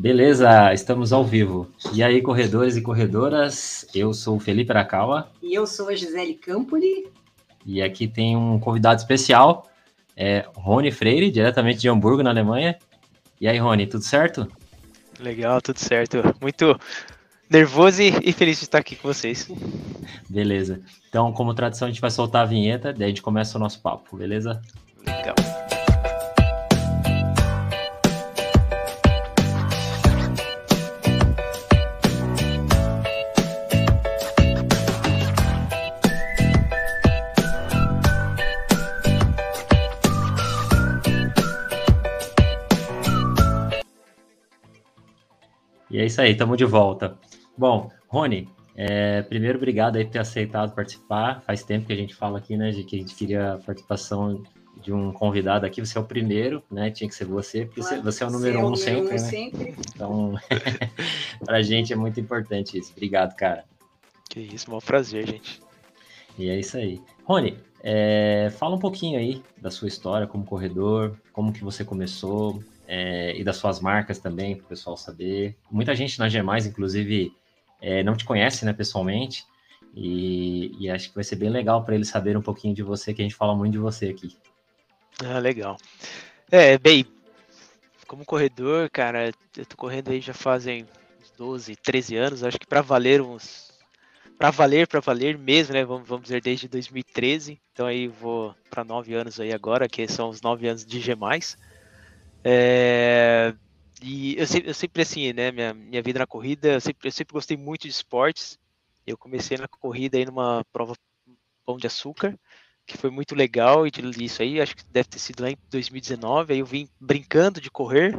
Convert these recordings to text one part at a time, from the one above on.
Beleza, estamos ao vivo. E aí, corredores e corredoras, eu sou o Felipe Arakawa. E eu sou a Gisele Campoli. E aqui tem um convidado especial, é Rony Freire, diretamente de Hamburgo, na Alemanha. E aí, Rony, tudo certo? Legal, tudo certo. Muito nervoso e feliz de estar aqui com vocês. Beleza. Então, como tradição, a gente vai soltar a vinheta, daí a gente começa o nosso papo, beleza? Legal. Isso aí, estamos de volta. Bom, Rony, é, primeiro, obrigado aí por ter aceitado participar. Faz tempo que a gente fala aqui, né, de que a gente queria a participação de um convidado aqui. Você é o primeiro, né? Tinha que ser você, porque claro, você, é o número um, sempre, um né? sempre. Então, para a gente é muito importante isso. Obrigado, cara. Que isso, um prazer, gente. E é isso aí. Rony, é, fala um pouquinho aí da sua história como corredor, como que você começou, é, e das suas marcas também, para o pessoal saber. Muita gente na G+, inclusive, é, não te conhece né, pessoalmente, e, e, acho que vai ser bem legal para eles saberem um pouquinho de você, que a gente fala muito de você aqui. Ah, legal. É, bem, como corredor, cara, eu tô correndo aí já fazem uns 12, 13 anos, acho que para valer uns para valer, para valer mesmo, né? Vamos, vamos dizer desde 2013. Então aí vou para nove anos aí agora, que são os nove anos de G+. É, e eu sempre, eu sempre, assim, né, minha, minha vida na corrida, eu sempre, eu sempre gostei muito de esportes. Eu comecei na corrida aí numa prova Pão de Açúcar, que foi muito legal, e isso aí, acho que deve ter sido lá em 2019, aí eu vim brincando de correr,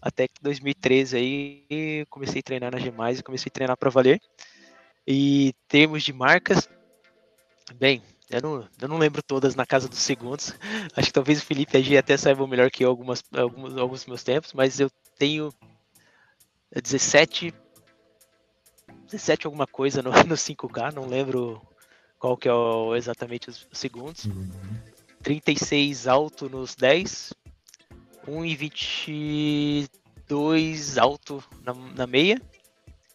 até que 2013 aí comecei a treinar na G+, e comecei a treinar para valer. E termos de marcas, bem, eu não, eu não lembro todas na casa dos segundos. Acho que talvez o Felipe Agi até saiba melhor que eu algumas, alguns, alguns meus tempos, mas eu tenho 17. 17 alguma coisa no, no 5K, não lembro qual que é o, exatamente os segundos. Uhum. 36 alto nos 10. 1,22 alto na, na meia.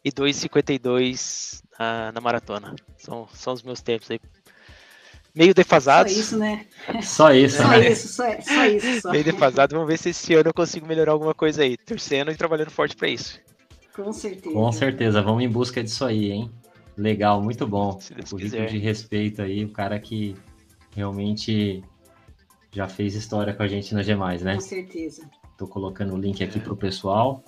E 2,52 na, na maratona. São, são os meus tempos aí meio defasados. Só isso, né? Só isso. Só né? isso, só, só isso. Só. Meio defasado. Vamos ver se esse ano eu consigo melhorar alguma coisa aí. Torcendo e trabalhando forte para isso. Com certeza. Com certeza. Vamos em busca disso aí, hein? Legal, muito bom. Currículo de respeito aí, o cara que realmente já fez história com a gente na G+, né? Com certeza. Tô colocando o link aqui pro pessoal,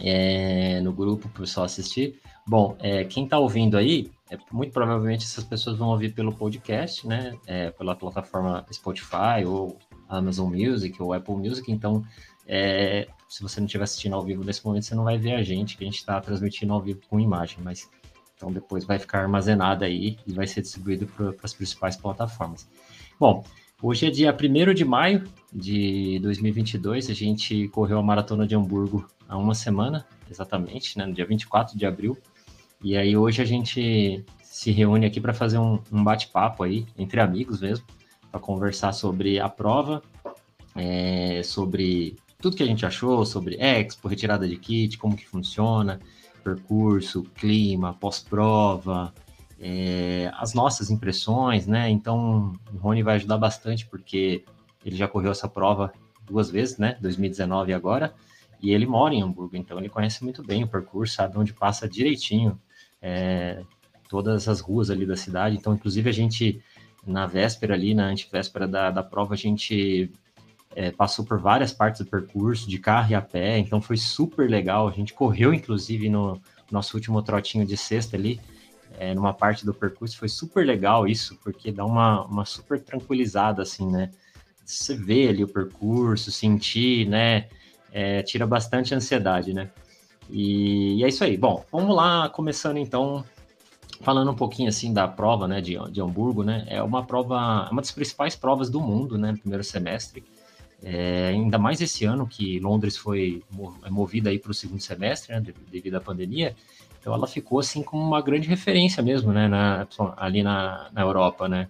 é, no grupo, pro pessoal assistir. Bom, é, quem tá ouvindo aí, é, muito provavelmente essas pessoas vão ouvir pelo podcast, né? É, pela plataforma Spotify ou Amazon Music ou Apple Music. Então, é, se você não estiver assistindo ao vivo nesse momento, você não vai ver a gente, que a gente está transmitindo ao vivo com imagem, mas então depois vai ficar armazenado aí e vai ser distribuído para as principais plataformas. Bom, hoje é dia 1 de maio de 2022, a gente correu a Maratona de Hamburgo há uma semana, exatamente, né, no dia 24 de abril. E aí hoje a gente se reúne aqui para fazer um, um bate-papo aí, entre amigos mesmo, para conversar sobre a prova, é, sobre tudo que a gente achou, sobre Expo, retirada de kit, como que funciona, percurso, clima, pós-prova, é, as nossas impressões, né? Então o Rony vai ajudar bastante porque ele já correu essa prova duas vezes, né? 2019 e agora. E ele mora em Hamburgo, então ele conhece muito bem o percurso, sabe onde passa direitinho é, todas as ruas ali da cidade. Então, inclusive, a gente, na véspera ali, na antivéspera da, da prova, a gente é, passou por várias partes do percurso, de carro e a pé, então foi super legal. A gente correu, inclusive, no nosso último trotinho de sexta ali, é, numa parte do percurso, foi super legal isso, porque dá uma, uma super tranquilizada, assim, né? Você vê ali o percurso, sentir, né? É, tira bastante ansiedade, né? E, é isso aí. Bom, vamos lá, começando então, falando um pouquinho assim da prova, né, de, de Hamburgo, né? É uma prova, uma das principais provas do mundo, né, no primeiro semestre. É, ainda mais esse ano que Londres foi é movida aí para o segundo semestre, né, devido à pandemia. Então ela ficou assim como uma grande referência mesmo, né, na, ali na, na Europa, né?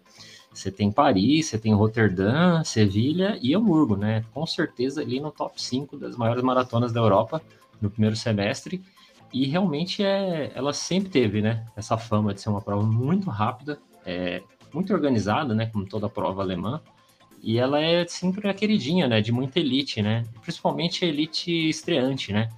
você tem Paris, você tem Roterdã, Sevilha e Hamburgo, né? Com certeza ali no top 5 das maiores maratonas da Europa no primeiro semestre. E realmente é, ela sempre teve, né? Essa fama de ser uma prova muito rápida, é, muito organizada, né? Como toda prova alemã. E ela é sempre a queridinha, né? De muita elite, né? Principalmente a elite estreante, né?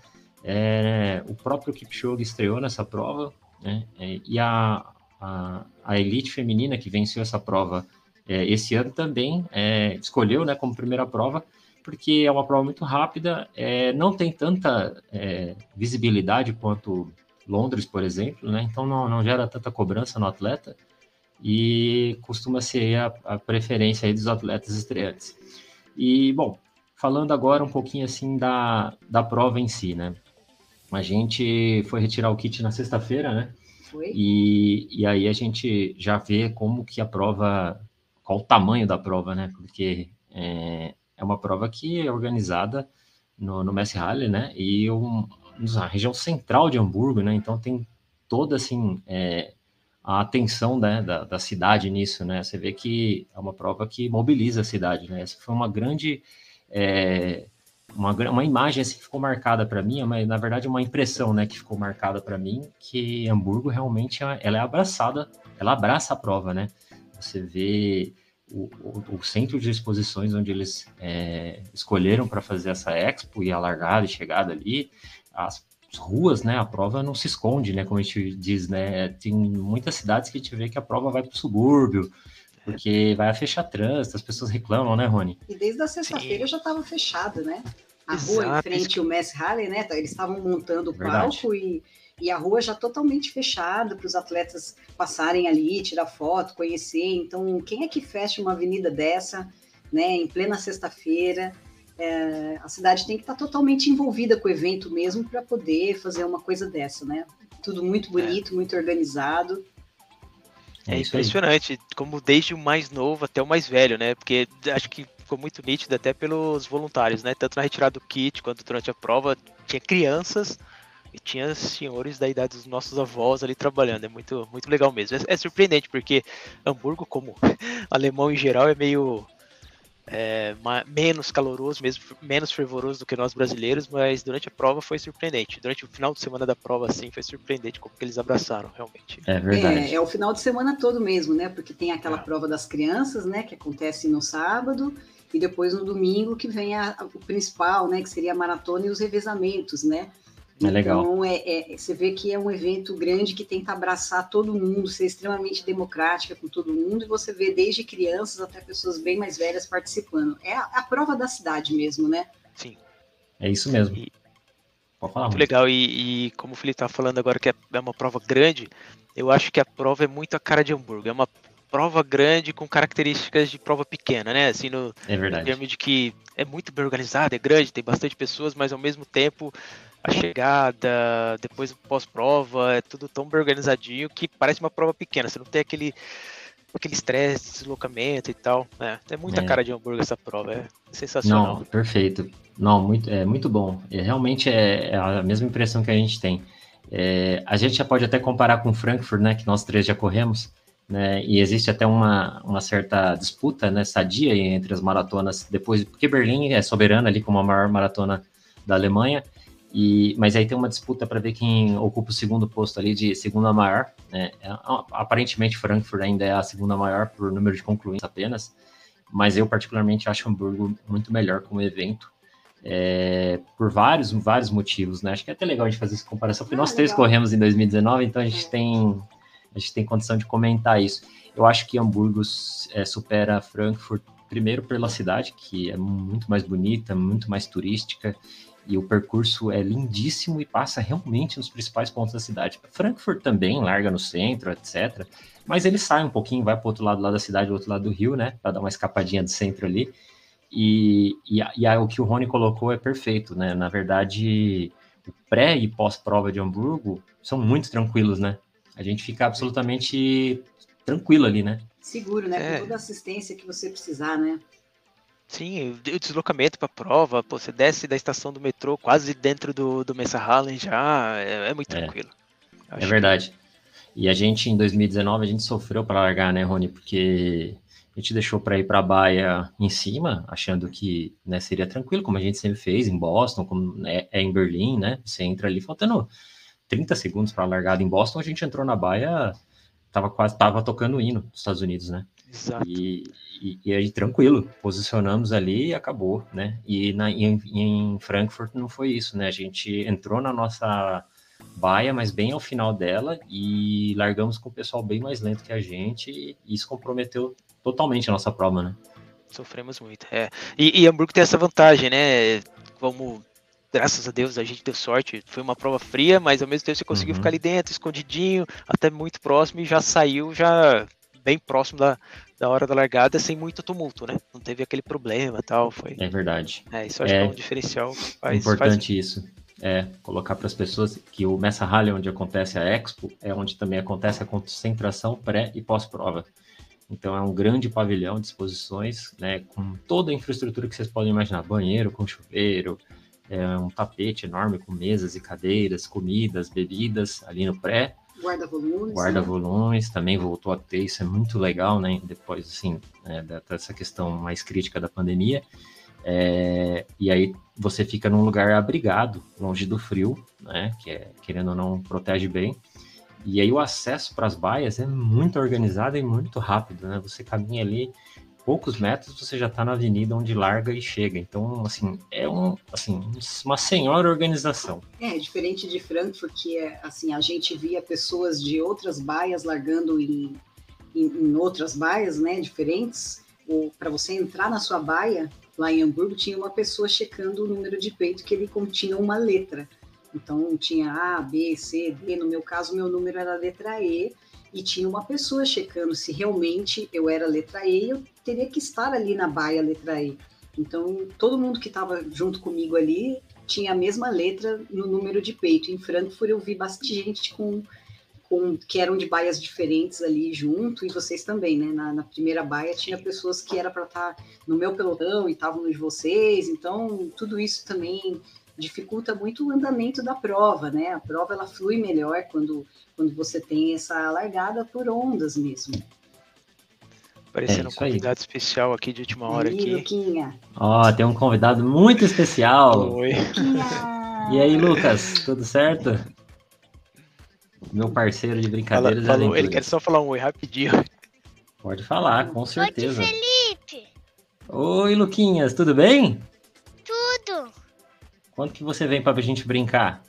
É, o próprio Kipchoge estreou nessa prova, né? É, e a, a, a elite feminina que venceu essa prova é, esse ano também é, escolheu né, como primeira prova, porque é uma prova muito rápida, é, não tem tanta é, visibilidade quanto Londres, por exemplo, né, então não, não gera tanta cobrança no atleta e costuma ser a, a preferência dos atletas estreantes. E, bom, falando agora um pouquinho assim da, da prova em si, né? A gente foi retirar o kit na sexta-feira, né? Foi. E, e aí a gente já vê como que a prova, qual o tamanho da prova, né? Porque é, é uma prova que é organizada no, no Messi Halle, né? E um, na região central de Hamburgo, né? Então tem toda, assim, é, a atenção né, da, da cidade nisso, né? Você vê que é uma prova que mobiliza a cidade, né? Essa foi uma grande... É, uma, uma imagem assim, que ficou marcada para mim, mas na verdade uma impressão, né, que ficou marcada para mim, que Hamburgo realmente é, ela é abraçada, ela abraça a prova, né? Você vê o, o, o centro de exposições onde eles é, escolheram para fazer essa expo e a largada e chegada ali, as ruas, né? A prova não se esconde, né? Como a gente diz, né? Tem muitas cidades que a gente vê que a prova vai para o subúrbio, porque vai fechar trânsito, as pessoas reclamam, né, Rony? E desde a sexta-feira já estava fechado, né? A Exato. rua em frente ao Mass Halley, né? Eles estavam montando o palco e, e a rua já totalmente fechada para os atletas passarem ali, tirar foto, conhecer. Então, quem é que fecha uma avenida dessa, né? Em plena sexta-feira? É, a cidade tem que estar totalmente envolvida com o evento mesmo para poder fazer uma coisa dessa, né? Tudo muito é. bonito, é. muito organizado. É, é impressionante, aí. como desde o mais novo até o mais velho, né? Porque acho que ficou muito nítido até pelos voluntários, né? Tanto na retirada do kit quanto durante a prova, tinha crianças e tinha senhores da idade dos nossos avós ali trabalhando. É muito, muito legal mesmo. É, é surpreendente, porque Hamburgo, como alemão em geral, é meio é, menos caloroso, mesmo menos fervoroso do que nós brasileiros, mas durante a prova foi surpreendente. Durante o final de semana da prova, assim, foi surpreendente como que eles abraçaram, realmente. É verdade. É, é o final de semana todo mesmo, né? Porque tem aquela é. prova das crianças, né? Que acontece no sábado, e depois no domingo que vem a, a, o principal, né? Que seria a maratona e os revezamentos, né? É legal. Então, é, é, você vê que é um evento grande que tenta abraçar todo mundo, ser extremamente democrática com todo mundo, e você vê desde crianças até pessoas bem mais velhas participando. É a, a prova da cidade mesmo, né? Sim. É isso mesmo. E, Pode falar. Muito legal, e, e, como o Felipe está falando agora que é, é uma prova grande, eu acho que a prova é muito a cara de Hamburgo. É uma prova grande com características de prova pequena, né? Assim, no, é verdade. no termo de que é muito bem organizado, é grande, tem bastante pessoas, mas ao mesmo tempo a chegada, depois o pós-prova, é tudo tão bem organizadinho que parece uma prova pequena. Você não tem aquele aquele estresse, deslocamento e tal. É, é muita é. cara de hambúrguer essa prova, é sensacional. Não, perfeito. Não, muito, é muito bom. É, realmente é, é a mesma impressão que a gente tem. É, a gente já pode até comparar com Frankfurt, né, que nós três já corremos, né, e existe até uma, uma certa disputa, né, sadia entre as maratonas, depois, porque Berlim é soberana ali como a maior maratona da Alemanha, e, mas aí tem uma disputa para ver quem ocupa o segundo posto ali de segunda maior. Né? É, aparentemente, Frankfurt ainda é a segunda maior por número de concluintes apenas, mas eu particularmente acho Hamburgo muito melhor como evento. É, por vários, vários motivos, né? Acho que é até legal a gente fazer essa comparação, porque ah, nós três legal. corremos em 2019, então a gente tem a gente tem condição de comentar isso. Eu acho que Hamburgo é, supera Frankfurt primeiro pela cidade, que é muito mais bonita, muito mais turística, e o percurso é lindíssimo e passa realmente nos principais pontos da cidade. Frankfurt também larga no centro, etc. Mas ele sai um pouquinho, vai para o outro lado lá da cidade, do outro lado do rio, né? Para dar uma escapadinha do centro ali. E, e, e o que o Rony colocou é perfeito, né? Na verdade, o pré e pós-prova de Hamburgo são muito tranquilos, né? A gente fica absolutamente tranquilo ali, né? Seguro, né? É. Com toda a assistência que você precisar, né? Sim, o deslocamento para a prova, pô, você desce da estação do metrô quase dentro do, do Mesa Hallen já, é, é muito é. tranquilo. É verdade. Que... E a gente, em 2019, a gente sofreu para largar, né, Rony? Porque A gente deixou para ir para a baia em cima, achando que né, seria tranquilo, como a gente sempre fez em Boston, como é, é em Berlim, né? Você entra ali faltando 30 segundos para a largada em Boston, a gente entrou na baia, tava quase tava tocando o hino dos Estados Unidos, né? Exato. E, e, e, aí, tranquilo, posicionamos ali e acabou, né? E na, em, em Frankfurt não foi isso, né? A gente entrou na nossa baia, mas bem ao final dela, e largamos com o pessoal bem mais lento que a gente, e isso comprometeu totalmente a nossa prova, né? Sofremos muito, é. E, e Hamburgo tem essa vantagem, né? Como graças a Deus a gente deu sorte. Foi uma prova fria, mas ao mesmo tempo você conseguiu uhum. ficar ali dentro, escondidinho, até muito próximo e já saiu já bem próximo da, da hora da largada, sem muito tumulto, né? Não teve aquele problema tal. Foi... É verdade. É, isso acho é, que é um diferencial. Faz, importante faz... isso. É, colocar para as pessoas que o Messa Rally, onde acontece a Expo, é onde também acontece a concentração pré e pós-prova. Então é um grande pavilhão de exposições, né, com toda a infraestrutura que vocês podem imaginar, banheiro com chuveiro, é, um tapete enorme com mesas e cadeiras, comidas, bebidas ali no pré. Guarda-volumes. Guarda-volumes, né? também voltou a ter, isso é muito legal, né, depois, assim, é, dessa questão mais crítica da pandemia. É, e aí você fica num lugar abrigado, longe do frio, né, que é, querendo ou não, protege bem. E aí o acesso para as baias é muito organizado e muito rápido, né? Você caminha ali poucos metros, você já está na avenida onde larga e chega. Então, assim, é um, assim, uma senhora organização. É, diferente de Frankfurt, que é, assim, a gente via pessoas de outras baias largando em, em, em outras baias, né, diferentes. Para você entrar na sua baia, lá em Hamburgo, tinha uma pessoa checando o número de peito que ele continha uma letra. Então tinha A, B, C, D. No meu caso, meu número era letra E e tinha uma pessoa checando se realmente eu era letra E, teria que estar ali na baia letra E. Então todo mundo que estava junto comigo ali tinha a mesma letra no número de peito. Em Frankfurt eu vi bastante gente com, com que eram de baias diferentes ali junto e vocês também, né? Na, na primeira baia tinha pessoas que era para estar tá no meu pelotão e estavam nos vocês. Então tudo isso também dificulta muito o andamento da prova, né? A prova ela flui melhor quando, quando você tem essa largada por ondas mesmo. Aparecendo é um convidado aí. especial aqui de última hora aí, aqui. Luquinha. Ó, tem um convidado muito especial. Oi. E aí, Lucas, tudo certo? Meu parceiro de brincadeiras. Fala, falou, ele quer só falar um oi rapidinho. Pode falar, com certeza. Oi, Felipe. Oi, Luquinhas, tudo bem? Tudo. Quando que você vem para a gente brincar?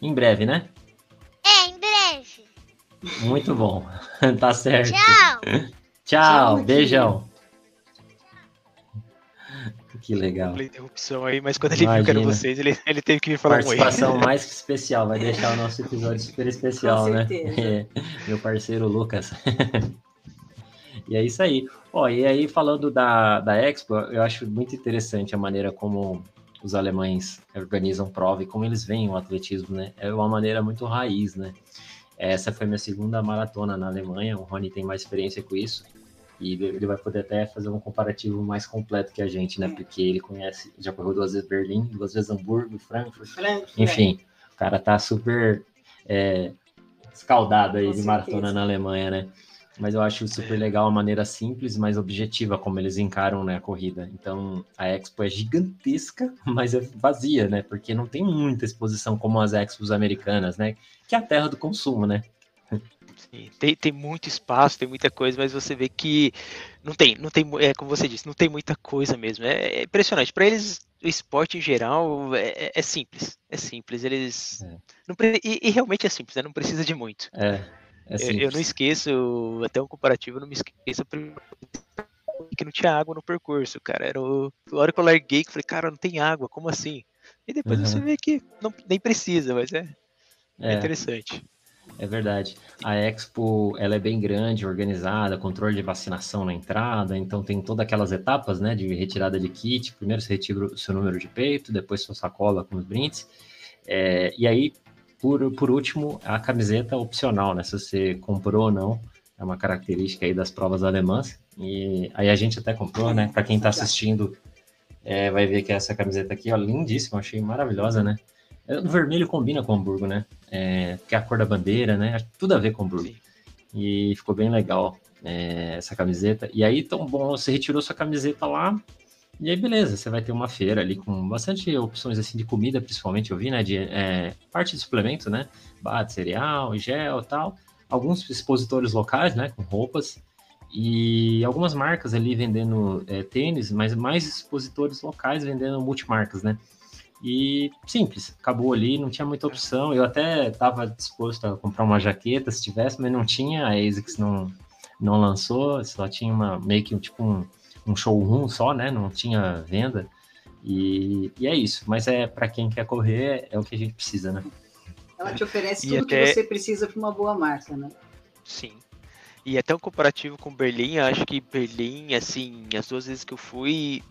Em breve, né? É, em breve. Muito bom. tá certo. Tchau. Tchau, Tchau beijão. Que legal. interrupção aí, mas quando ele Imagina. viu que era vocês, ele, ele teve que me falar um. Participação mais que especial, vai deixar o nosso episódio super especial, né? É, meu parceiro Lucas. e é isso aí. Ó, e aí, falando da, da Expo, eu acho muito interessante a maneira como os alemães organizam prova e como eles veem o atletismo, né? É uma maneira muito raiz, né? Essa foi minha segunda maratona na Alemanha, o Rony tem mais experiência com isso, e ele vai poder até fazer um comparativo mais completo que a gente, né? Porque ele conhece, já correu duas vezes Berlim, duas vezes Hamburgo, Frankfurt, Frankfurt enfim, o cara tá super é, escaldado aí com de certeza. maratona na Alemanha, né? Mas eu acho super legal a maneira simples, mas objetiva como eles encaram né, a corrida. Então, a Expo é gigantesca, mas é vazia, né? Porque não tem muita exposição como as Expos americanas, né? Que é a terra do consumo, né? Sim, tem, tem muito espaço, tem muita coisa, mas você vê que não tem, não tem, é como você disse, não tem muita coisa mesmo. É, é impressionante. Para eles, o esporte em geral é, é, é simples, é simples. Eles é. não e, e, realmente é simples, né? Não precisa de muito. É. É eu, eu, não esqueço, até um comparativo, eu não me esqueço que não tinha água no percurso, cara. Era o, a hora que eu larguei, que eu falei, cara, não tem água, como assim? E depois uhum. você vê que não, nem precisa, mas é, é, é interessante. É verdade. A Expo, ela é bem grande, organizada, controle de vacinação na entrada, então tem todas aquelas etapas, né, de retirada de kit. Primeiro você retira o seu número de peito, depois sua sacola com os brindes. É, e aí por, por último, a camiseta opcional, né? Se você comprou ou não, é uma característica aí das provas alemãs. E aí a gente até comprou, né? Para quem está assistindo, é, vai ver que essa camiseta aqui, ó, lindíssima, achei maravilhosa, né? É, o vermelho combina com o Hamburgo, né? É, porque é a cor da bandeira, né? Tudo a ver com o Hamburgo. e ficou bem legal é, essa camiseta. E aí, tão bom, você retirou sua camiseta lá, e aí, beleza, você vai ter uma feira ali com bastante opções assim de comida, principalmente, eu vi, né? De é, parte de suplemento, né? Bate, cereal, gel tal. Alguns expositores locais, né? Com roupas. E algumas marcas ali vendendo é, tênis, mas mais expositores locais vendendo multimarcas, né? E simples, acabou ali, não tinha muita opção. Eu até estava disposto a comprar uma jaqueta se tivesse, mas não tinha. A ASICS não, não lançou, só tinha uma meio que tipo um, um showroom só, né? Não tinha venda. E, e é isso. Mas é para quem quer correr, é o que a gente precisa, né? Ela te oferece tudo até... que você precisa para uma boa marca, né? Sim. E até um comparativo com Berlim, acho que Berlim, assim, as duas vezes que eu fui,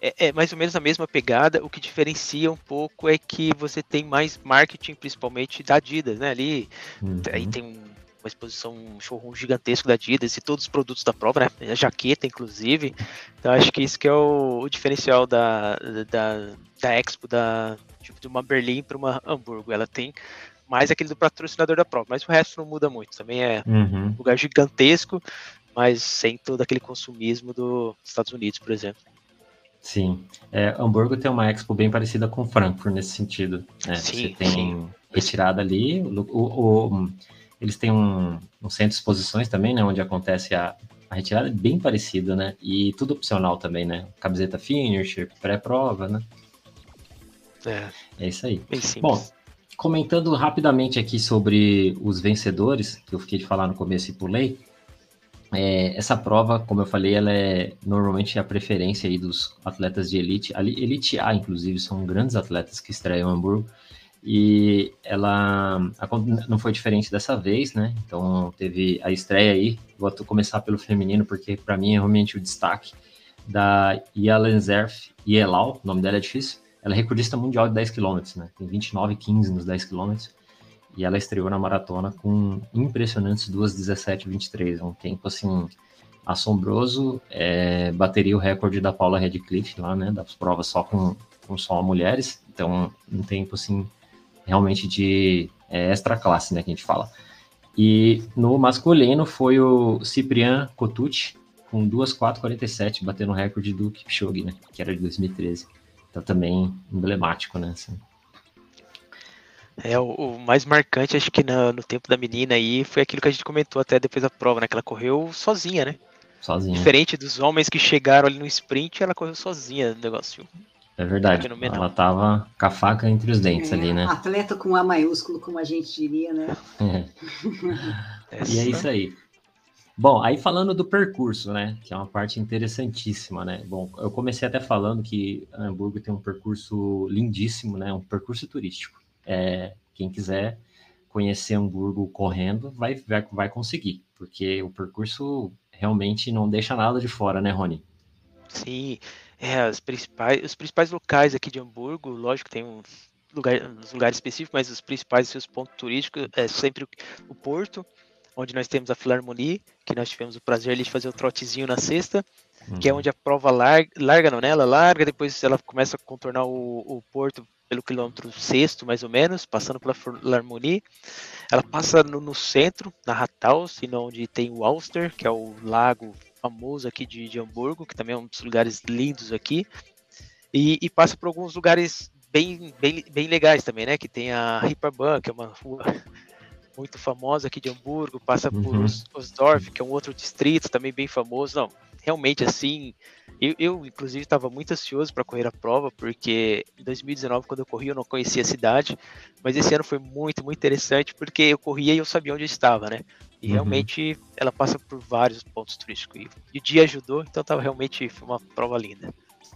é, é, mais ou menos a mesma pegada. O que diferencia um pouco é que você tem mais marketing, principalmente da Adidas, né? Ali uhum. aí tem uma exposição, um showroom gigantesco da Adidas e todos os produtos da prova, né? A jaqueta, inclusive. Então acho que isso que é o, o diferencial da, da, da Expo, da, tipo, de uma Berlim para uma Hamburgo. Ela tem mais aquele do patrocinador da prova, mas o resto não muda muito. Também é uhum. um lugar gigantesco, mas sem todo aquele consumismo dos Estados Unidos, por exemplo. Sim. É, Hamburgo tem uma expo bem parecida com Frankfurt nesse sentido. Né? Sim, Você tem sim. retirada ali. O, o, o, eles têm um, um, centro de exposições também, né? Onde acontece a, a retirada bem parecido, né? E tudo opcional também, né? Camiseta finisher, pré-prova, né? É. é isso aí. Bom, comentando rapidamente aqui sobre os vencedores, que eu fiquei de falar no começo e pulei, é, essa prova, como eu falei, ela é normalmente a preferência aí dos atletas de elite, elite A, inclusive, são grandes atletas que estreiam Hamburgo, e ela não foi diferente dessa vez, né? Então teve a estreia aí, vou começar pelo feminino, porque para mim é realmente o destaque da Yalen Zerf Yelau, o nome dela é difícil, ela é recordista mundial de 10 km, né? Tem 29 15 nos 10 km. E ela estreou na maratona com impressionantes 2:17:23, um tempo assim assombroso. É, bateria o recorde da Paula Redcliffe lá, né? Das provas só com, com só mulheres. Então, um tempo assim realmente de é, extra classe, né? Que a gente fala. E no masculino foi o Ciprian Cotucci com 2:4:47, batendo o recorde do Kipchoge, né? Que era de 2013. Então também emblemático, né? Assim. É, o, o, mais marcante, acho que no, no, tempo da menina aí, foi aquilo que a gente comentou até depois da prova, né? Que ela correu sozinha, né? Sozinha. Diferente dos homens que chegaram ali no sprint, ela correu sozinha no negócio. É verdade. Ela tava com a faca entre os dentes é, ali, né? Atleta com A maiúsculo, como a gente diria, né? É. e é isso aí. Bom, aí falando do percurso, né, que é uma parte interessantíssima, né? Bom, eu comecei até falando que Hamburgo tem um percurso lindíssimo, né? Um percurso turístico. É, quem quiser conhecer Hamburgo correndo vai, vai, vai conseguir, porque o percurso realmente não deixa nada de fora, né, Rony? Sim, é, as principais, os principais locais aqui de Hamburgo, lógico tem um lugar, uns lugares específicos, mas os principais seus pontos turísticos é sempre o, o Porto, onde nós temos a Filarmonie, que nós tivemos o prazer de fazer o trotezinho na sexta, que é uhum. onde a prova larga, larga não, né? Ela larga, depois ela começa a contornar o, o porto pelo quilômetro sexto, mais ou menos, passando pela Filarmonie. Ela passa no, no centro, na Rathaus, onde tem o Auster, que é o lago famoso aqui de, de Hamburgo, que também é um dos lugares lindos aqui. E, e passa por alguns lugares bem, bem, bem legais também, né? Que tem a Ripperbahn, que é uma rua muito famosa aqui de Hamburgo, passa uhum. por Osdorf, que é um outro distrito também bem famoso. Não, realmente assim, eu, eu inclusive estava muito ansioso para correr a prova, porque em 2019, quando eu corri, eu não conhecia a cidade, mas esse ano foi muito, muito interessante, porque eu corria e eu sabia onde eu estava, né? E uhum. realmente ela passa por vários pontos turísticos. E o dia ajudou, então tava realmente foi uma prova linda.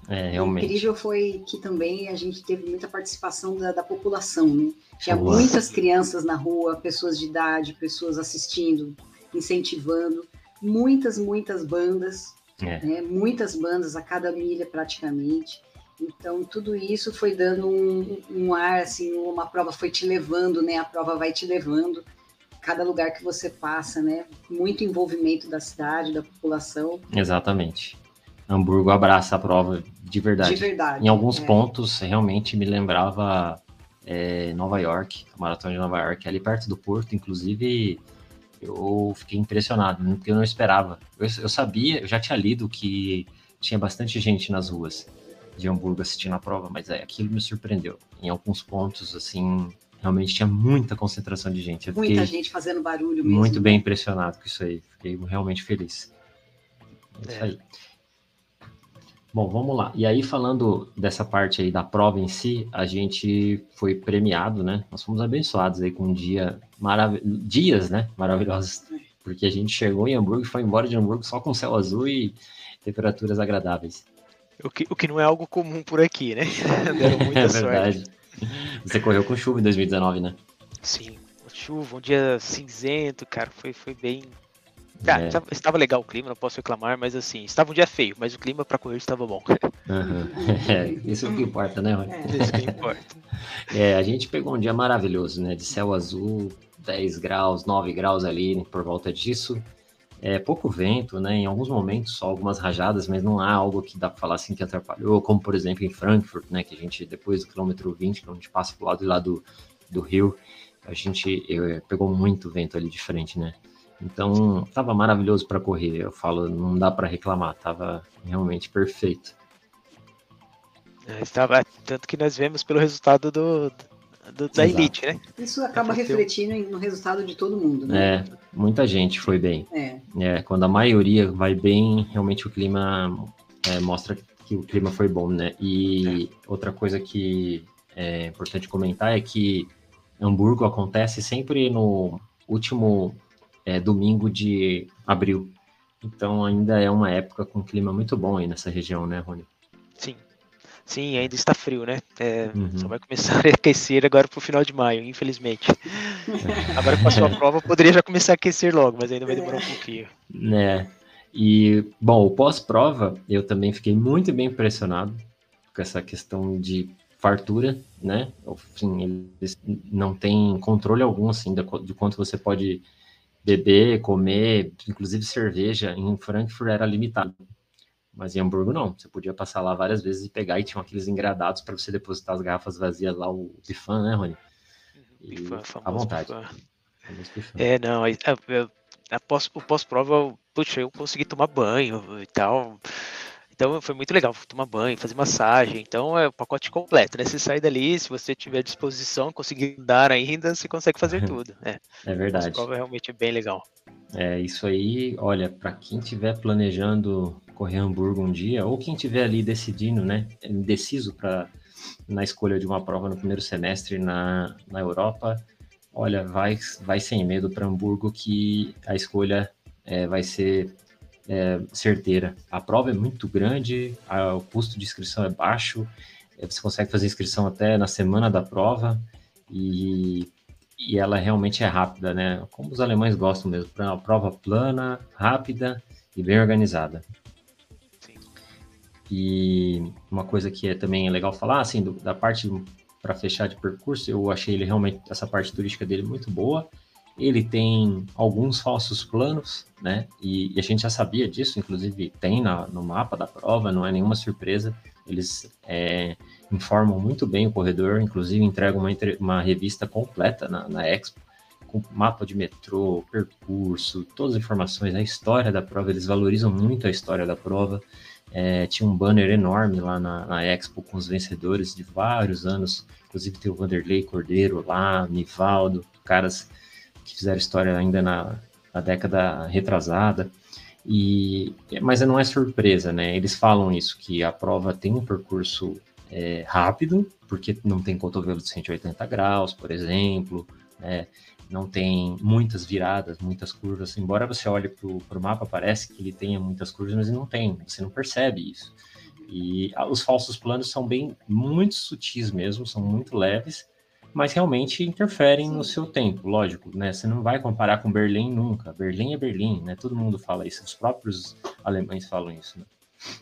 É, realmente. O incrível foi que também a gente teve muita participação da, da população, né? Tinha Nossa. muitas crianças na rua, pessoas de idade, pessoas assistindo, incentivando, muitas, muitas bandas, é. né? muitas bandas a cada milha praticamente. Então, tudo isso foi dando um, um, ar, assim, uma prova foi te levando, né? A prova vai te levando, cada lugar que você passa, né? Muito envolvimento da cidade, da população. Exatamente. Hamburgo abraça a prova de verdade. De verdade. Em alguns é. pontos, realmente me lembrava é, Nova York, a Maratona de Nova York, ali perto do Porto, inclusive eu fiquei impressionado, porque eu não esperava. Eu, eu sabia, eu já tinha lido que tinha bastante gente nas ruas de Hamburgo assistindo a prova, mas é, aquilo me surpreendeu. Em alguns pontos, assim, realmente tinha muita concentração de gente. Eu muita gente fazendo barulho mesmo. Muito bem impressionado com isso aí. Fiquei realmente feliz. É isso é. aí. Bom, vamos lá. E aí, falando dessa parte aí da prova em si, a gente foi premiado, né? Nós fomos abençoados aí com um dia maravilhoso, dias, né? Maravilhosos. Porque a gente chegou em Hamburgo e foi embora de Hamburgo só com céu azul e temperaturas agradáveis. O que, o que não é algo comum por aqui, né? Deram muita é verdade. Você correu com chuva em 2019, né? Sim, chuva, um dia cinzento, cara, foi, foi bem. Cara, é. estava, estava legal o clima, não posso reclamar, mas assim, estava um dia feio, mas o clima para correr estava bom. Uhum. É, isso é o que importa, né, Rony? É. Isso que importa. É, a gente pegou um dia maravilhoso, né? De céu azul, 10 graus, 9 graus ali, por volta disso é, pouco vento, né? Em alguns momentos só algumas rajadas, mas não há algo que dá para falar assim que atrapalhou, como por exemplo em Frankfurt, né? Que a gente, depois do quilômetro 20, quando a gente passa pro lado lá do, do rio, a gente eu, pegou muito vento ali de frente, né? Então, tava maravilhoso para correr. Eu falo, não dá para reclamar, tava realmente perfeito. É, estava tanto que nós vemos pelo resultado do, do, da elite, né? Isso acaba refletindo no resultado de todo mundo, né? É, muita gente foi bem. É. é quando a maioria vai bem, realmente o clima é, mostra que o clima foi bom, né? E é. outra coisa que é importante comentar é que Hamburgo acontece sempre no último é, domingo de abril. Então ainda é uma época com clima muito bom aí nessa região, né, Rony? Sim, Sim, ainda está frio, né? É, uhum. Só vai começar a aquecer agora para o final de maio, infelizmente. agora com a sua prova poderia já começar a aquecer logo, mas ainda vai demorar um pouquinho. Né? E, bom, o pós-prova, eu também fiquei muito bem impressionado com essa questão de fartura, né? Enfim, eles não têm controle algum, assim, de quanto você pode beber, comer, inclusive cerveja. Em Frankfurt era limitado. Mas em Hamburgo não, você podia passar lá várias vezes e pegar e tinham aqueles engradados para você depositar as garrafas vazias lá, o bifan, né, Rony? Uhum, bifan, à vontade. Bifan. É, não, após, o pós-prova, puxa, eu consegui tomar banho e tal. Então foi muito legal tomar banho, fazer massagem. Então é o pacote completo, né? Você sai dali, se você tiver disposição, conseguir dar ainda, você consegue fazer tudo. É, é verdade. A prova realmente é bem legal. É isso aí. Olha, para quem estiver planejando correr Hamburgo um dia, ou quem estiver ali decidindo, né, indeciso para na escolha de uma prova no primeiro semestre na, na Europa, olha, vai, vai sem medo para Hamburgo que a escolha é, vai ser é, certeira. A prova é muito grande, a, o custo de inscrição é baixo, é, você consegue fazer inscrição até na semana da prova e, e ela realmente é rápida, né? Como os alemães gostam mesmo, uma prova plana, rápida e bem organizada. E uma coisa que é também é legal falar, assim, do, da parte para fechar de percurso, eu achei ele realmente, essa parte turística dele muito boa. Ele tem alguns falsos planos, né? E, e a gente já sabia disso, inclusive tem na, no mapa da prova, não é nenhuma surpresa. Eles é, informam muito bem o corredor, inclusive entregam uma, uma revista completa na, na Expo, com mapa de metrô, percurso, todas as informações, a história da prova. Eles valorizam muito a história da prova. É, tinha um banner enorme lá na, na, Expo com os vencedores de vários anos. Inclusive tem o Vanderlei Cordeiro lá, Nivaldo, caras que fizeram história ainda na, na década retrasada. E, mas não é surpresa, né? Eles falam isso, que a prova tem um percurso é, rápido, porque não tem cotovelo de 180 graus, por exemplo, né? Não tem muitas viradas, muitas curvas. Embora você olhe para o mapa, parece que ele tenha muitas curvas, mas ele não tem, você não percebe isso. E os falsos planos são bem, muito sutis mesmo, são muito leves, mas realmente interferem no seu tempo, lógico, né? Você não vai comparar com Berlim nunca. Berlim é Berlim, né? Todo mundo fala isso, os próprios alemães falam isso, né?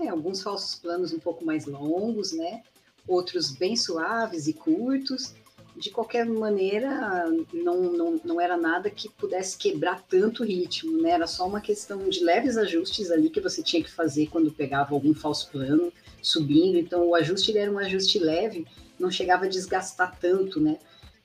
É, alguns falsos planos um pouco mais longos, né? Outros bem suaves e curtos de qualquer maneira, não, não, não era nada que pudesse quebrar tanto o ritmo, né? Era só uma questão de leves ajustes ali que você tinha que fazer quando pegava algum falso plano subindo. Então, o ajuste era um ajuste leve, não chegava a desgastar tanto, né?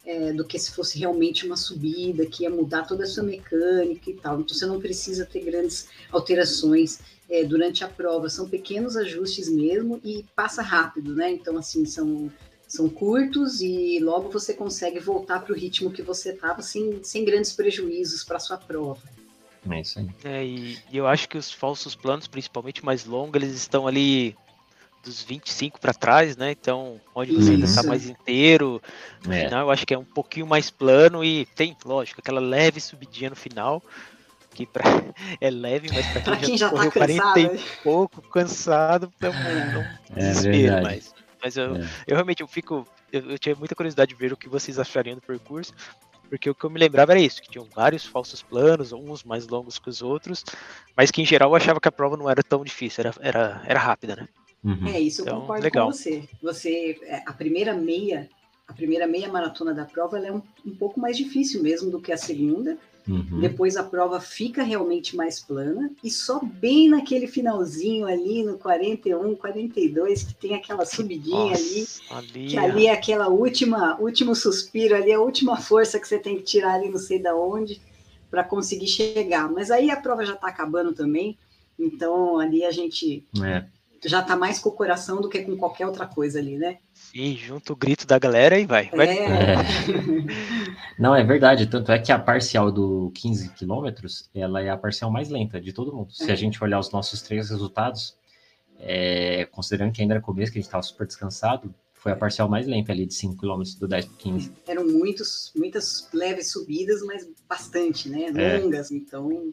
é, do que se fosse realmente uma subida, que ia mudar toda a sua mecânica e tal. Então, você não precisa ter grandes alterações é, durante a prova, são pequenos ajustes mesmo e passa rápido, né? Então, assim, são, são curtos e logo você consegue voltar para o ritmo que você estava sem, sem grandes prejuízos para a sua prova. É isso aí. É, e, e eu acho que os falsos planos, principalmente mais longos, eles estão ali dos 25 para trás, né? Então, onde você ainda está mais inteiro, no é. final eu acho que é um pouquinho mais plano e tem, lógico, aquela leve subidinha no final, que pra, é leve, mas para quem, quem, já, já tá correu tá 40 e pouco, cansado, é um, é desespero, mas, mas eu, é. eu realmente eu fico, eu, eu tinha muita curiosidade de ver o que vocês achariam do percurso, porque o que eu me lembrava era isso, que tinham vários falsos planos, uns mais longos que os outros, mas que em geral eu achava que a prova não era tão difícil, era, era, era rápida, né? Uhum. É, isso eu então, concordo legal. com você. Você, é, a primeira meia, a primeira meia maratona da prova é um, um pouco mais difícil mesmo do que a segunda. Uhum. Depois a prova fica realmente mais plana e só bem naquele finalzinho ali no 41, 42 que tem aquela subidinha Nossa, ali, ali, que ali é aquela última, último suspiro ali, a última força que você tem que tirar ali não sei da onde para conseguir chegar. Mas aí a prova já está acabando também, então ali a gente é já tá mais com o coração do que com qualquer outra coisa ali, né? Sim, junto o grito da galera e vai. vai. É. É. Não, é verdade. Tanto é que a parcial do 15 quilômetros, ela é a parcial mais lenta de todo mundo. Se a é. gente olhar os nossos três resultados, é, considerando que ainda era começo, que a gente estava super descansado, foi a parcial mais lenta ali de 5 km do 10 para 15. Eram muitos, muitas leves subidas, mas bastante, né? É. Longas, então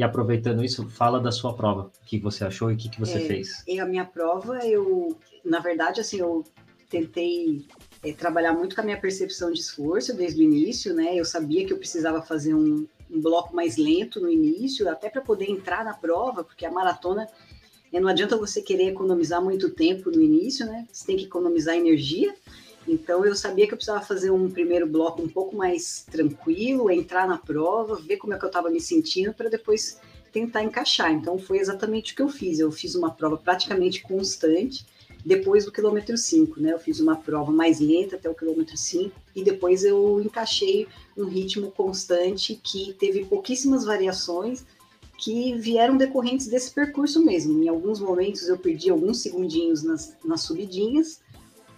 e aproveitando isso, fala da sua prova. O que você achou e o que, que você é, fez? E a minha prova, eu, na verdade, assim, eu tentei é, trabalhar muito com a minha percepção de esforço desde o início, né? Eu sabia que eu precisava fazer um, um bloco mais lento no início, até para poder entrar na prova, porque a maratona é, não adianta você querer economizar muito tempo no início, né? Você tem que economizar energia. Então eu sabia que eu precisava fazer um primeiro bloco um pouco mais tranquilo, entrar na prova, ver como é que eu estava me sentindo para depois tentar encaixar. Então foi exatamente o que eu fiz. Eu fiz uma prova praticamente constante depois do quilômetro 5, né? Eu fiz uma prova mais lenta até o quilômetro 5 e depois eu encaixei um ritmo constante que teve pouquíssimas variações que vieram decorrentes desse percurso mesmo. Em alguns momentos eu perdi alguns segundinhos nas, nas subidinhas,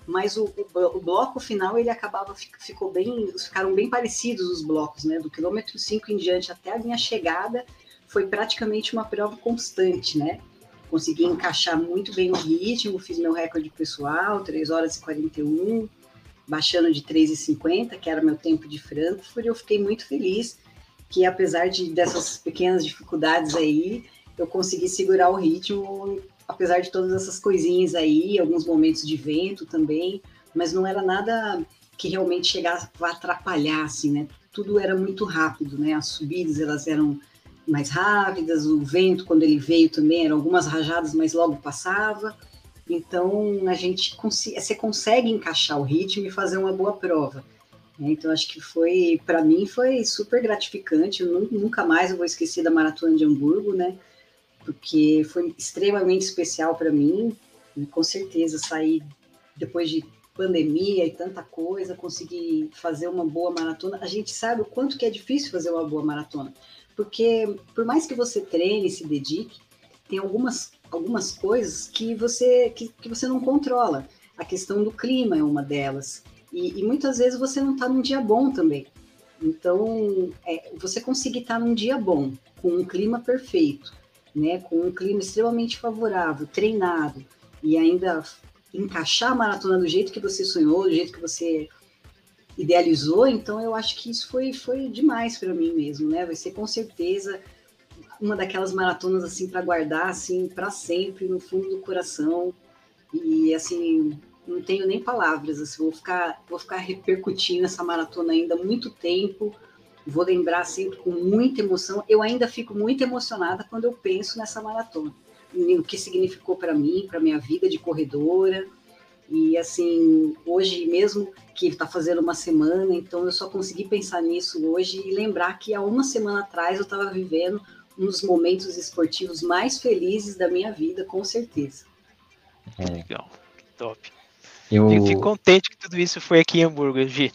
mas o, o, bloco final ele acabava ficou bem ficaram bem parecidos os blocos né? Do quilômetro 5 em diante até a minha chegada foi praticamente uma prova constante né? Consegui encaixar muito bem o ritmo fiz meu recorde pessoal 3 horas e 41 baixando de 3,50 que era meu tempo de Frankfurt eu fiquei muito feliz que apesar de dessas pequenas dificuldades aí eu consegui segurar o ritmo apesar de todas essas coisinhas aí, alguns momentos de vento também, mas não era nada que realmente chegasse a atrapalhar, assim, né? Tudo era muito rápido, né? As subidas, elas eram mais rápidas, o vento, quando ele veio também, eram algumas rajadas, mas logo passava. Então, a gente você consegue encaixar o ritmo e fazer uma boa prova. Né? Então, acho que foi, para mim, foi super gratificante. Eu nunca mais eu vou esquecer da Maratona de Hamburgo, né? Porque foi extremamente especial para mim. E com certeza sair depois de pandemia e tanta coisa, conseguir fazer uma boa maratona. A gente sabe o quanto que é difícil fazer uma boa maratona, porque por mais que você treine, se dedique, tem algumas algumas coisas que você que, que você não controla. A questão do clima é uma delas. E, e muitas vezes você não está num dia bom também. Então, é, você conseguir estar tá num dia bom, com um clima perfeito, né, com um clima extremamente favorável, treinado, e ainda encaixar a maratona do jeito que você sonhou, do jeito que você idealizou, então eu acho que isso foi, foi demais para mim mesmo, né? Vai ser com certeza uma daquelas maratonas assim para guardar assim para sempre no fundo do coração. E assim, não tenho nem palavras, assim, vou ficar vou ficar repercutindo essa maratona ainda muito tempo vou lembrar sempre com muita emoção. Eu ainda fico muito emocionada quando eu penso nessa maratona, o que significou para mim, para minha vida de corredora. E assim, hoje mesmo que está fazendo uma semana, então eu só consegui pensar nisso hoje e lembrar que há uma semana atrás eu estava vivendo um dos momentos esportivos mais felizes da minha vida, com certeza. É. Legal, top. Eu... eu fico contente que tudo isso foi aqui em Hamburgo, Gi.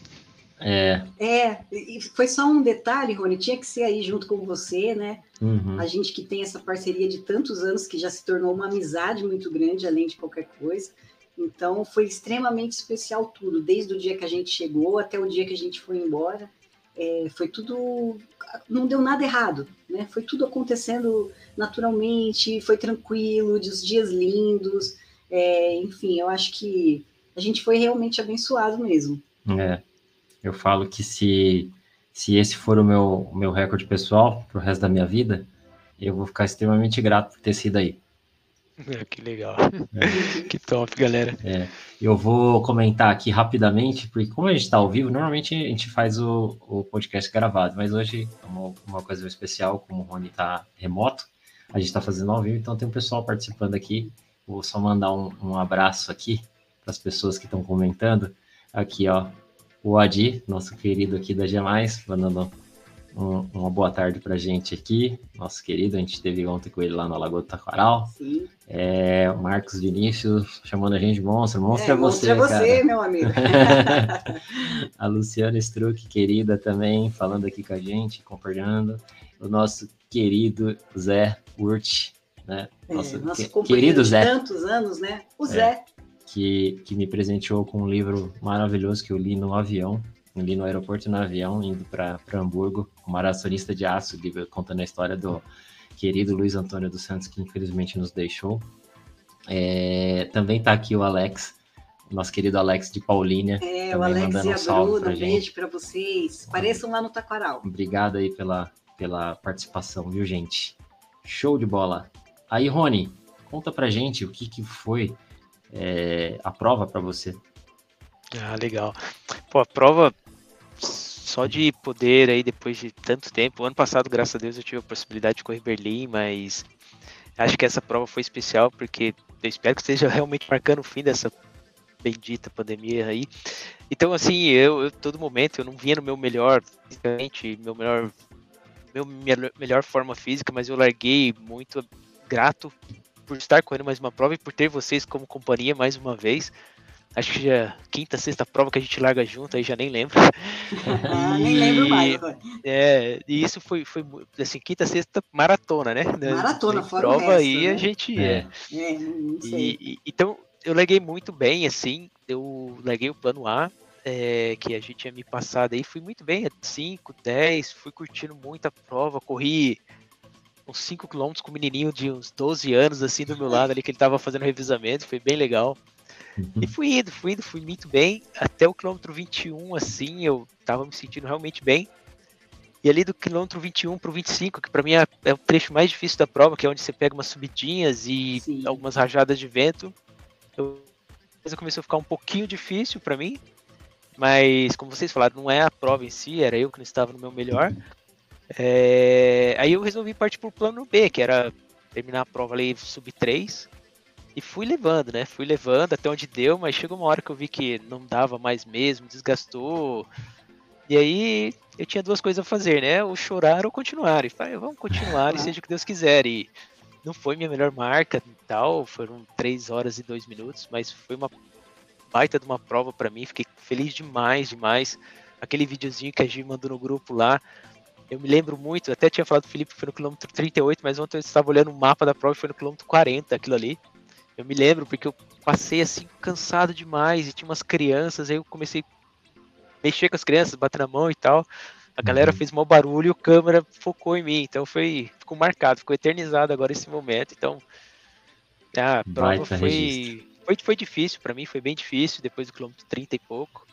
É. É, e foi só um detalhe, Rony, tinha que ser aí junto com você, né? Uhum. A gente que tem essa parceria de tantos anos que já se tornou uma amizade muito grande, além de qualquer coisa. Então foi extremamente especial tudo, desde o dia que a gente chegou até o dia que a gente foi embora. É, foi tudo, não deu nada errado, né? Foi tudo acontecendo naturalmente, foi tranquilo, os dias lindos, é, enfim, eu acho que a gente foi realmente abençoado mesmo. É, eu falo que se, se esse for o meu, meu recorde pessoal para o resto da minha vida, eu vou ficar extremamente grato por ter sido aí. que legal. É. Que top, galera. É, eu vou comentar aqui rapidamente, porque como a gente está ao vivo, normalmente a gente faz o, o podcast gravado, mas hoje é uma, uma coisa especial, como o Rony está remoto, a gente está fazendo ao vivo, então tem um pessoal participando aqui. Vou só mandar um, um abraço aqui para as pessoas que estão comentando. Aqui, ó, o Adi, nosso querido aqui da G+, mandando um, uma boa tarde para gente aqui, nosso querido, a gente esteve ontem com ele lá no Lagoa do Taquaral. Sim. É, o Marcos Vinícius chamando a gente de monstro. Monstro é, é você, monstro é você, meu amigo. a Luciana Struck, querida, também, falando aqui com a gente, compartilhando. O nosso querido Zé Urt, né? Nosso, é, nosso que, querido Zé. tantos anos, né? O é, Zé. Que, que me presenteou com um livro maravilhoso que eu li no avião ali no aeroporto no avião, indo para Hamburgo, o maratonista de aço, livro contando a história do querido Luiz Antônio dos Santos, que infelizmente nos deixou. É, também está aqui o Alex, nosso querido Alex de Paulínia. É, o Alex e a Bruna, um beijo para vocês. Pareçam lá no Taquaral. Obrigado aí pela, pela participação, viu, gente? Show de bola. Aí, Rony, conta pra gente o que, que foi é, a prova para você. Ah, legal. Pô, a prova só de poder aí depois de tanto tempo. Ano passado, graças a Deus, eu tive a possibilidade de correr Berlim, mas acho que essa prova foi especial porque eu espero que esteja realmente marcando o fim dessa bendita pandemia aí. Então, assim, eu, eu todo momento eu não vinha no meu melhor fisicamente, meu melhor meu minha melhor forma física, mas eu larguei muito grato por estar correndo mais uma prova e por ter vocês como companhia mais uma vez. Acho que já é quinta, sexta prova que a gente larga junto, aí já nem lembro. Ah, nem lembro mais. É, e isso foi, foi assim, quinta, sexta maratona, né? Maratona, fora prova aí né? a gente é. é não sei. E, e, então, eu larguei muito bem, assim, eu larguei o plano A, é, que a gente tinha me passado aí, fui muito bem, 5, 10, fui curtindo muito a prova, corri uns 5 km com um menininho de uns 12 anos, assim, do meu lado ali, que ele tava fazendo revisamento, foi bem legal. E fui indo, fui indo, fui muito bem. Até o quilômetro 21, assim, eu tava me sentindo realmente bem. E ali do quilômetro 21 para o 25, que para mim é, é, o trecho mais difícil da prova, que é onde você pega umas subidinhas e Sim. algumas rajadas de vento, eu, começou a ficar um pouquinho difícil para mim. Mas, como vocês falaram, não é a prova em si, era eu que não estava no meu melhor. É, aí eu resolvi partir para o plano B, que era terminar a prova ali sub 3 e fui levando, né? Fui levando até onde deu, mas chegou uma hora que eu vi que não dava mais mesmo, desgastou. E aí eu tinha duas coisas a fazer, né? Ou chorar ou continuar. E falei, vamos continuar e seja o que Deus quiser. E não foi minha melhor marca e tal, foram três horas e dois minutos, mas foi uma baita de uma prova para mim. Fiquei feliz demais, demais. Aquele videozinho que a Gi mandou no grupo lá, eu me lembro muito, até tinha falado do Felipe que foi no quilômetro 38, mas ontem eu estava olhando o mapa da prova e foi no quilômetro 40, aquilo ali. Eu me lembro porque eu passei assim cansado demais e tinha umas crianças, aí eu comecei a mexer com as crianças, bater na mão e tal. A galera uhum. fez mau barulho e a câmera focou em mim, então foi ficou marcado, ficou eternizado agora esse momento. Então a prova foi, foi foi difícil para mim, foi bem difícil depois do quilômetro 30 e pouco.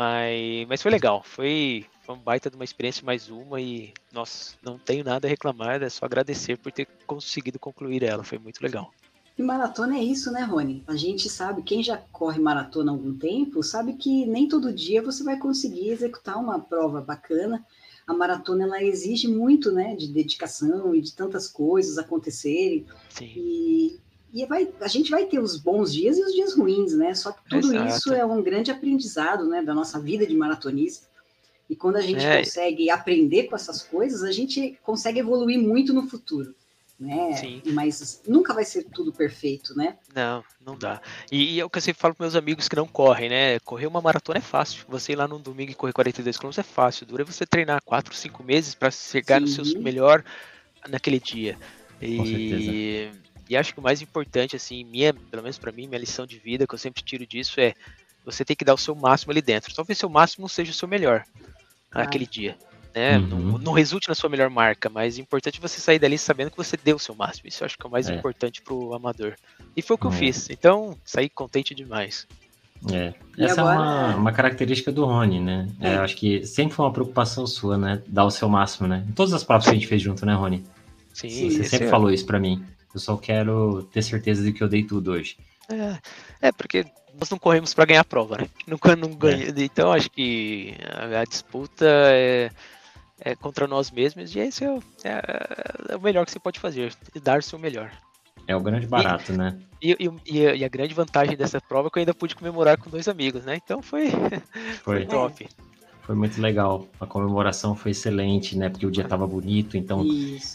Mas, mas foi legal, foi, foi um baita de uma experiência mais uma e nossa, não tenho nada a reclamar, é só agradecer por ter conseguido concluir ela, foi muito legal. E maratona é isso, né, Rony? A gente sabe, quem já corre maratona há algum tempo, sabe que nem todo dia você vai conseguir executar uma prova bacana. A maratona ela exige muito, né, de dedicação e de tantas coisas acontecerem. Sim. E, e vai, a gente vai ter os bons dias e os dias ruins, né? Só que tudo Exato. isso é um grande aprendizado, né, da nossa vida de maratonista. E quando a gente é. consegue aprender com essas coisas, a gente consegue evoluir muito no futuro. né? Sim. Mas nunca vai ser tudo perfeito, né? Não, não dá. E, e é o que eu sempre falo para meus amigos que não correm, né? Correr uma maratona é fácil. Você ir lá num domingo e correr 42 km é fácil. Dura você treinar 4, 5 meses para chegar Sim. no seu melhor naquele dia. E, e acho que o mais importante, assim, minha, pelo menos para mim, minha lição de vida que eu sempre tiro disso é você tem que dar o seu máximo ali dentro. Talvez seu máximo seja o seu melhor naquele ah. dia né? Uhum. Não, não, resulte na sua melhor marca, mas é importante você sair dali sabendo que você deu o seu máximo. Isso eu acho que é o mais é. importante pro amador. E foi o que eu é. fiz. Então, saí contente demais. É. Essa agora... é uma, uma, característica do Rony, né? É. acho que sempre foi uma preocupação sua, né? Dar o seu máximo, né? Em todas as provas que a gente fez junto, né, Rony? Sim. Sim você sempre é. falou isso para mim. Eu só quero ter certeza de que eu dei tudo hoje. É, é porque nós não corremos para ganhar a prova, né? Nunca não ganha. É. Então acho que a, a disputa é é, contra nós mesmos, e esse é o, é, é o melhor que você pode fazer, dar o seu melhor. É o grande barato, e, né? E, e, e, a grande vantagem dessa prova é que eu ainda pude comemorar com dois amigos, né? Então foi, foi. foi top. Foi muito legal. A comemoração foi excelente, né? Porque o dia tava bonito, então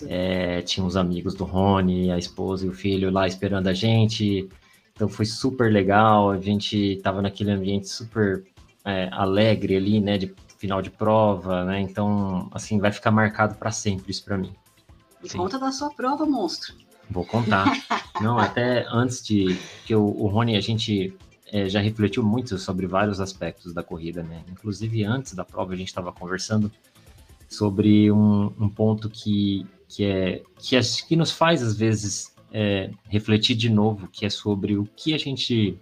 é, tinha os amigos do Rony, a esposa e o filho lá esperando a gente. Então foi super legal. A gente tava naquele ambiente super é, alegre ali, né? De final de prova, né? Então, assim, vai ficar marcado para sempre isso para mim. E Sim. conta da sua prova, monstro. Vou contar. Não, até antes de que o, o Rony, a gente é, já refletiu muito sobre vários aspectos da corrida, né? Inclusive, antes da prova, a gente estava conversando sobre um, um, ponto que, que é que, que nos faz, às vezes, é, refletir de novo, que é sobre o que a gente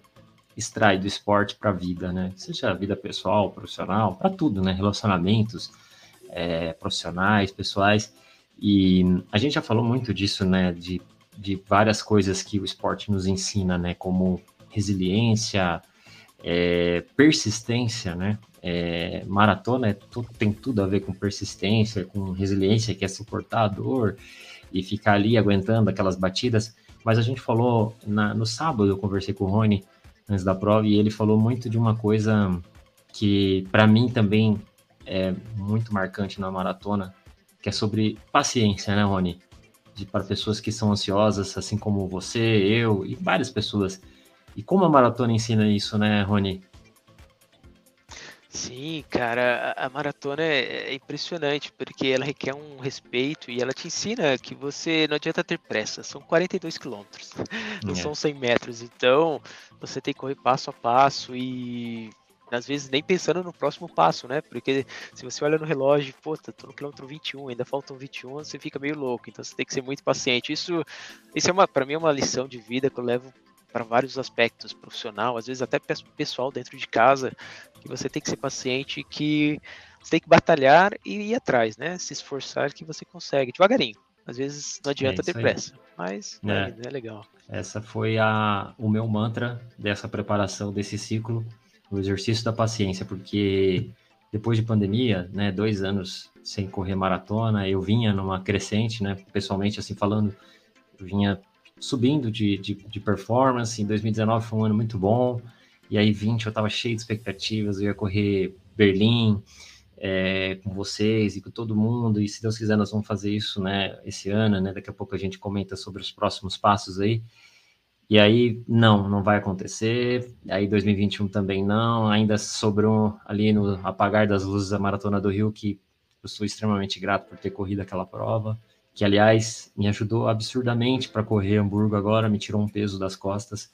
extrai do esporte para a vida, né? Seja a vida pessoal, profissional, para tudo, né? Relacionamentos é, profissionais, pessoais. E a gente já falou muito disso, né? De, de várias coisas que o esporte nos ensina, né? Como resiliência, é, persistência, né? É, maratona é tem tudo a ver com persistência, com resiliência, que é suportar a dor e ficar ali aguentando aquelas batidas. Mas a gente falou na, no sábado, eu conversei com o Rony antes da prova e ele falou muito de uma coisa que para mim também é muito marcante na maratona, que é sobre paciência, né, Rony? De, para pessoas que são ansiosas, assim como você, eu e várias pessoas. E como a maratona ensina isso, né, Rony? Sim, cara, a, a maratona é, é, impressionante porque ela requer um respeito e ela te ensina que você não adianta ter pressa. São 42 quilômetros, não é. são 100 metros. Então você tem que correr passo a passo e às vezes nem pensando no próximo passo, né? Porque se você olha no relógio, pô, tô no quilômetro 21, ainda faltam 21, você fica meio louco. Então você tem que ser muito paciente. Isso, isso é uma, para mim, é uma lição de vida que eu levo para vários aspectos, profissional, às vezes até pessoal dentro de casa, que você tem que ser paciente, que você tem que batalhar e ir atrás, né? Se esforçar que você consegue, devagarinho. Às vezes não adianta é ter pressa, mas é. é legal. Essa foi a, o meu mantra dessa preparação desse ciclo, o exercício da paciência, porque depois de pandemia, né, dois anos sem correr maratona, eu vinha numa crescente, né, pessoalmente assim falando, eu vinha subindo de, de, de, performance. Em 2019 foi um ano muito bom. E aí, 20, eu estava cheio de expectativas. Eu ia correr Berlim é, com vocês e com todo mundo. E se Deus quiser, nós vamos fazer isso né, esse ano. Né? Daqui a pouco a gente comenta sobre os próximos passos aí. E aí, não, não vai acontecer. Aí, 2021 também não. Ainda sobrou ali no apagar das luzes da Maratona do Rio, que eu sou extremamente grato por ter corrido aquela prova que aliás me ajudou absurdamente para correr Hamburgo agora, me tirou um peso das costas,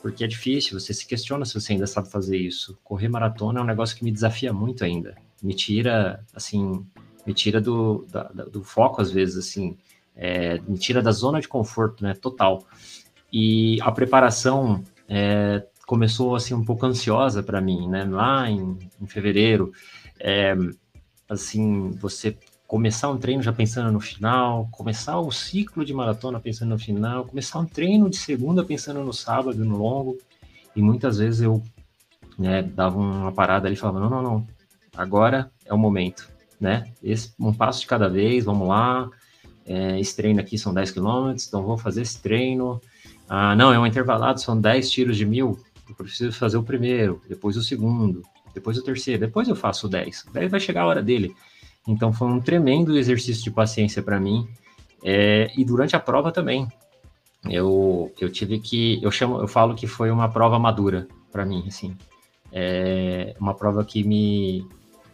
porque é difícil, você se questiona se você ainda sabe fazer isso. Correr maratona é um negócio que me desafia muito ainda, me tira, assim, me tira do, da, do foco às vezes, assim, é, me tira da zona de conforto, né, total. E a preparação é, começou, assim, um pouco ansiosa para mim, né, lá em, em fevereiro, é, assim, você começar um treino já pensando no final, começar o ciclo de maratona pensando no final, começar um treino de segunda pensando no sábado, no longo, e muitas vezes eu né, dava uma parada ali e falava, não, não, não, agora é o momento, né, esse, um passo de cada vez, vamos lá, é, esse treino aqui são 10 quilômetros, então vou fazer esse treino, ah, não, é um intervalado, são 10 tiros de mil, eu preciso fazer o primeiro, depois o segundo, depois o terceiro, depois eu faço o 10, daí vai chegar a hora dele, então foi um tremendo exercício de paciência para mim. É, e durante a prova também, eu, eu tive que, eu chamo, eu falo que foi uma prova madura para mim, assim, é uma prova que me,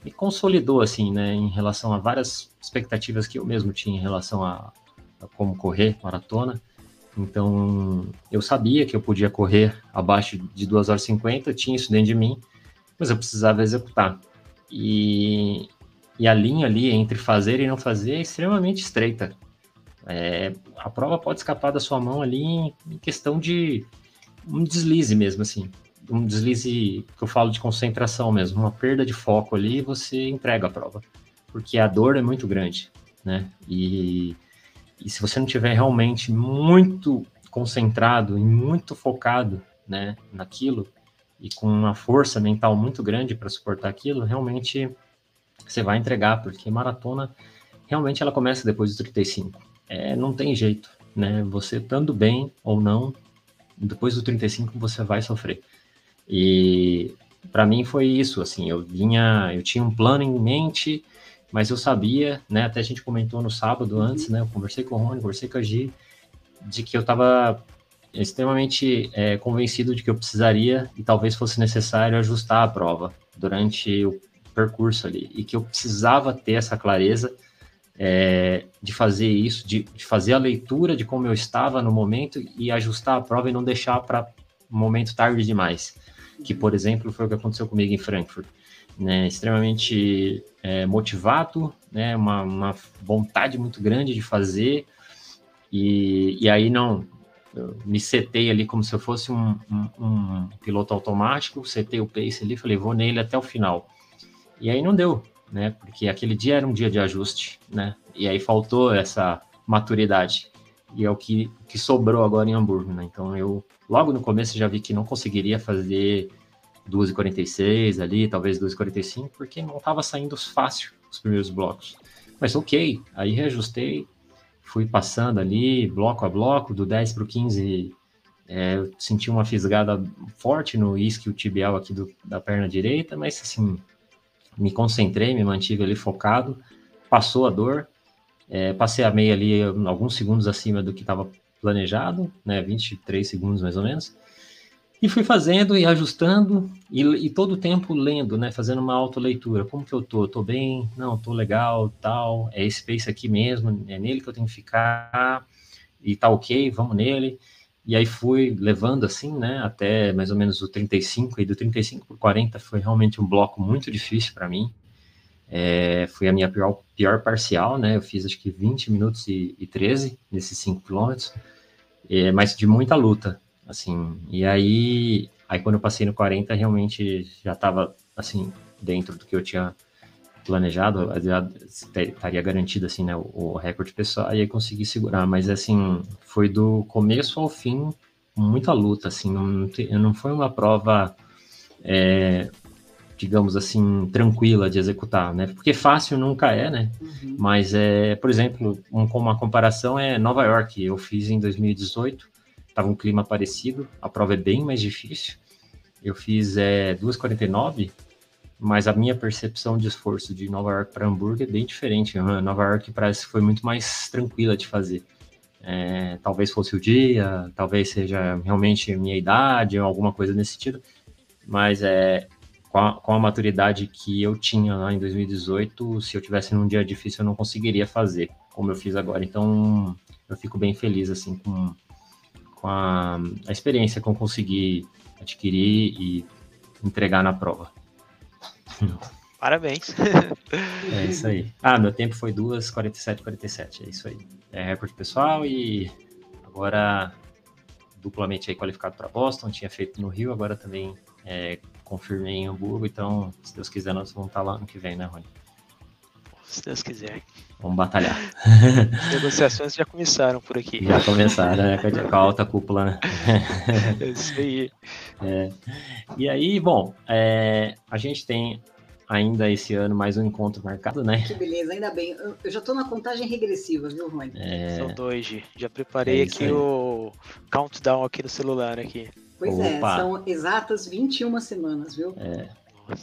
me consolidou, assim, né, em relação a várias expectativas que eu mesmo tinha em relação a, a como correr maratona. Então, eu sabia que eu podia correr abaixo de 2 horas e 50, tinha isso dentro de mim, mas eu precisava executar. E, e a linha ali entre fazer e não fazer é extremamente estreita. É, a prova pode escapar da sua mão ali em, questão de um deslize mesmo, assim. Um deslize que eu falo de concentração mesmo, uma perda de foco ali, você entrega a prova. Porque a dor é muito grande, né? E e se você não tiver realmente muito concentrado e muito focado, né, naquilo e com uma força mental muito grande para suportar aquilo, realmente você vai entregar, porque maratona realmente ela começa depois dos 35. É, não tem jeito, né? Você estando bem ou não, depois do 35 você vai sofrer. E para mim foi isso, assim, eu vinha, eu tinha um plano em mente, mas eu sabia, né, até a gente comentou no sábado uhum. antes, né, eu conversei com o Rony, conversei com a Gi, de que eu estava extremamente é, convencido de que eu precisaria e talvez fosse necessário ajustar a prova durante o percurso ali, e que eu precisava ter essa clareza é, de fazer isso, de, de, fazer a leitura de como eu estava no momento e ajustar a prova e não deixar para um momento tarde demais, que, por exemplo, foi o que aconteceu comigo em Frankfurt né, extremamente é, motivado, né, uma, uma, vontade muito grande de fazer, e, e aí não, me setei ali como se eu fosse um, um, um, piloto automático, setei o pace ali, falei, vou nele até o final. E aí não deu, né, porque aquele dia era um dia de ajuste, né, e aí faltou essa maturidade, e é o que, que sobrou agora em Hamburgo, né, então eu, logo no começo já vi que não conseguiria fazer 2h46 ali, talvez 2h45, porque não estava saindo fácil os primeiros blocos. Mas ok, aí reajustei, fui passando ali, bloco a bloco, do 10 para o 15, é, senti uma fisgada forte no isquio tibial aqui do, da perna direita, mas assim, me concentrei, me mantive ali focado, passou a dor, é, passei a meia ali alguns segundos acima do que estava planejado, né, 23 segundos mais ou menos, e fui fazendo e ajustando, e, e todo o tempo lendo, né? Fazendo uma autoleitura. Como que eu tô? Tô bem? Não, tô legal, tal. É esse pace aqui mesmo, é nele que eu tenho que ficar. E tá ok, vamos nele. E aí fui levando assim, né? Até mais ou menos o 35, e do 35 por 40 foi realmente um bloco muito difícil para mim. É, foi a minha pior, pior parcial, né? Eu fiz acho que 20 minutos e, e 13 nesses 5 quilômetros, é, mas de muita luta assim, e aí, aí quando eu passei no 40, realmente já estava, assim, dentro do que eu tinha planejado, já estaria garantido, assim, né, o, o recorde pessoal, e aí consegui segurar, mas, assim, foi do começo ao fim muita luta, assim, não, não foi uma prova, é, digamos assim, tranquila de executar, né? Porque fácil nunca é, né? Uhum. Mas, é, por exemplo, um, uma comparação é Nova York. Eu fiz em 2018 estava um clima parecido, a prova é bem mais difícil. Eu fiz é, 2,49, mas a minha percepção de esforço de Nova York para Hamburgo é bem diferente. Nova York parece que foi muito mais tranquila de fazer. É, talvez fosse o dia, talvez seja realmente minha idade alguma coisa nesse sentido, mas é, com a, com a, maturidade que eu tinha lá em 2018, se eu tivesse num dia difícil, eu não conseguiria fazer como eu fiz agora. Então, eu fico bem feliz assim com, com a, a experiência que eu consegui adquirir e entregar na prova. Parabéns. É isso aí. Ah, meu tempo foi 2,47, 47. É isso aí. É recorde pessoal e agora duplamente aí qualificado para Boston. Tinha feito no Rio, agora também é, confirmei em Hamburgo. Então, se Deus quiser, nós vamos estar lá no que vem, né, Rony? Se Deus quiser. Vamos batalhar. As negociações já começaram por aqui. Já começaram, né? Com a alta cúpula, né? É isso aí. É. E aí, bom, é, a gente tem ainda esse ano mais um encontro marcado, né? Que beleza, ainda bem. Eu, já estou na contagem regressiva, viu, Rony? É... São dois, já preparei é aqui aí. o countdown aqui no celular aqui. Pois é, Opa. é, são exatas 21 semanas, viu? É.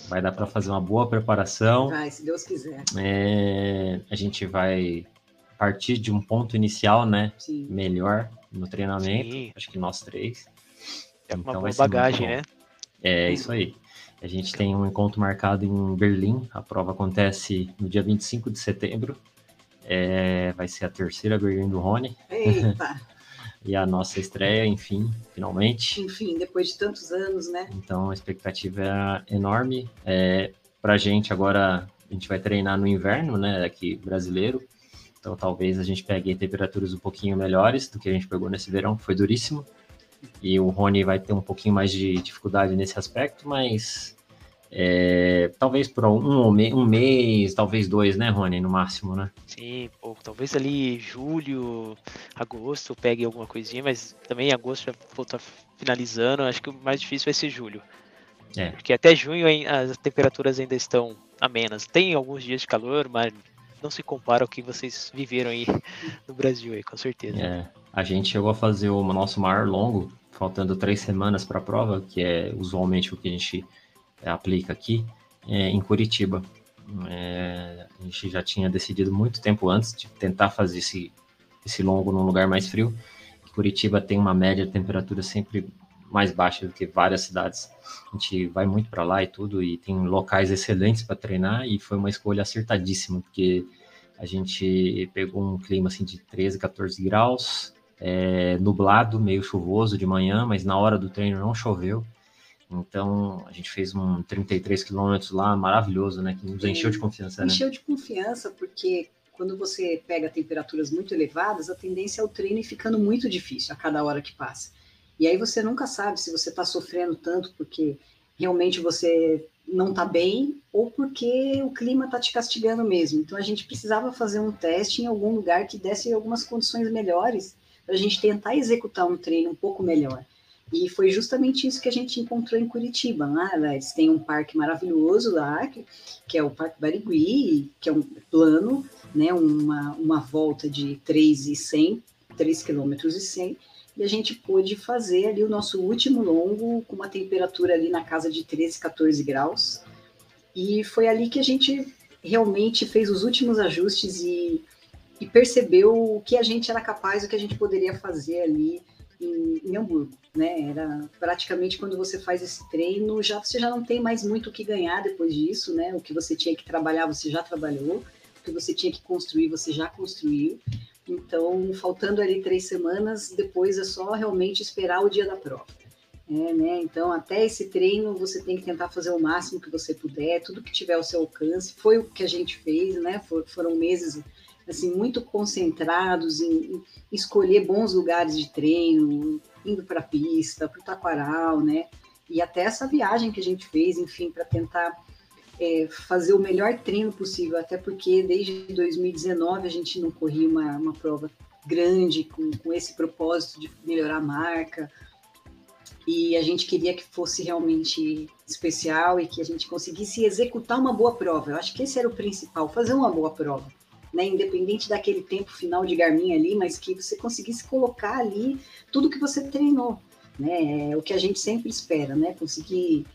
Vai dar para fazer uma boa preparação. Vai, se Deus quiser. É, a gente vai partir de um ponto inicial, né? Sim. Melhor no treinamento. Sim. Acho que nós três. É uma então, boa bagagem, né? É isso aí. A gente tem um encontro marcado em Berlim. A prova acontece no dia 25 de setembro. É, vai ser a terceira Berlim do Rony. Eita! e a nossa estreia, enfim, finalmente. Enfim, depois de tantos anos, né? Então a expectativa é enorme. É, pra gente agora, a gente vai treinar no inverno, né? Aqui brasileiro. Então talvez a gente pegue temperaturas um pouquinho melhores do que a gente pegou nesse verão, que foi duríssimo. E o Rony vai ter um pouquinho mais de dificuldade nesse aspecto, mas é, talvez por um, um mês, talvez dois, né, Rony, no máximo, né? Sim, pô, talvez ali julho, agosto pegue alguma coisinha, mas também agosto já vou estar finalizando, acho que o mais difícil vai ser julho. É. Porque até junho as temperaturas ainda estão amenas. Tem alguns dias de calor, mas não se compara ao que vocês viveram aí no Brasil aí, com certeza. É, a gente chegou a fazer o nosso maior longo, faltando três semanas para a prova, que é usualmente o que a gente é, aplica aqui, é, em Curitiba. É, a gente já tinha decidido muito tempo antes de tentar fazer esse, esse longo num lugar mais frio. Curitiba tem uma média de temperatura sempre mais baixa do que várias cidades. A gente vai muito para lá e tudo, e tem locais excelentes para treinar, e foi uma escolha acertadíssima, porque a gente pegou um clima assim de 13, 14 graus, é, nublado, meio chuvoso de manhã, mas na hora do treino não choveu. Então a gente fez um 33 quilômetros lá, maravilhoso, né? Que nos encheu de confiança. Né? Encheu de confiança, porque quando você pega temperaturas muito elevadas, a tendência é o treino ficando muito difícil a cada hora que passa. E aí você nunca sabe se você está sofrendo tanto porque realmente você não está bem ou porque o clima está te castigando mesmo. Então a gente precisava fazer um teste em algum lugar que desse algumas condições melhores para a gente tentar executar um treino um pouco melhor. E foi justamente isso que a gente encontrou em Curitiba. Né? Eles têm um parque maravilhoso lá, que, que é o Parque Barigui, que é um plano, né? uma, uma volta de 3,100, 3 km e 100 e a gente pôde fazer ali o nosso último longo com uma temperatura ali na casa de 13, 14 graus. E foi ali que a gente realmente fez os últimos ajustes e, e percebeu o que a gente era capaz, o que a gente poderia fazer ali em, em, Hamburgo, né? Era praticamente quando você faz esse treino, já você já não tem mais muito o que ganhar depois disso, né? O que você tinha que trabalhar, você já trabalhou, o que você tinha que construir, você já construiu. Então, faltando ali três semanas, depois é só realmente esperar o dia da prova. É, né? Então, até esse treino, você tem que tentar fazer o máximo que você puder, tudo que tiver ao seu alcance. Foi o que a gente fez, né? For, foram meses assim muito concentrados em, em, escolher bons lugares de treino, indo para a pista, para o taquaral, né? E até essa viagem que a gente fez, enfim, para tentar é, fazer o melhor treino possível, até porque desde 2019 a gente não corria uma, uma prova grande com, com esse propósito de melhorar a marca. E a gente queria que fosse realmente especial e que a gente conseguisse executar uma boa prova. Eu acho que esse era o principal, fazer uma boa prova. Né, independente daquele tempo final de Garmin ali, mas que você conseguisse colocar ali tudo que você treinou, né? É o que a gente sempre espera, né? Conseguir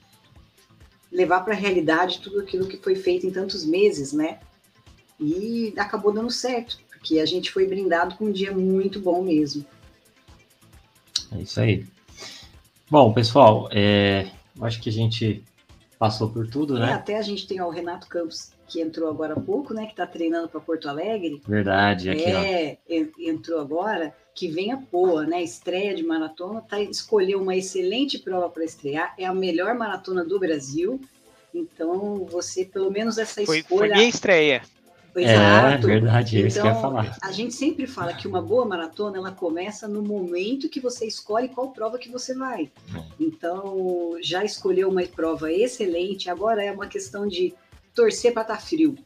levar para a realidade tudo aquilo que foi feito em tantos meses, né? E acabou dando certo, porque a gente foi brindado com um dia muito bom mesmo. É isso aí. Bom, pessoal, é, acho que a gente passou por tudo, né? É, até a gente tem ó, o Renato Campos, que entrou agora há pouco, né? Que está treinando para Porto Alegre. Verdade, aqui, é, ó. entrou agora que venha boa, né? Estreia de maratona, tá, escolheu uma excelente prova para estrear, é a melhor maratona do Brasil. Então, você, pelo menos essa foi, escolha. Foi minha estreia. É, verdade, é isso que eu ia então, falar. A gente sempre fala que uma boa maratona ela começa no momento que você escolhe qual prova que você vai. É. Então, já escolheu uma prova excelente, agora é uma questão de torcer para estar tá frio,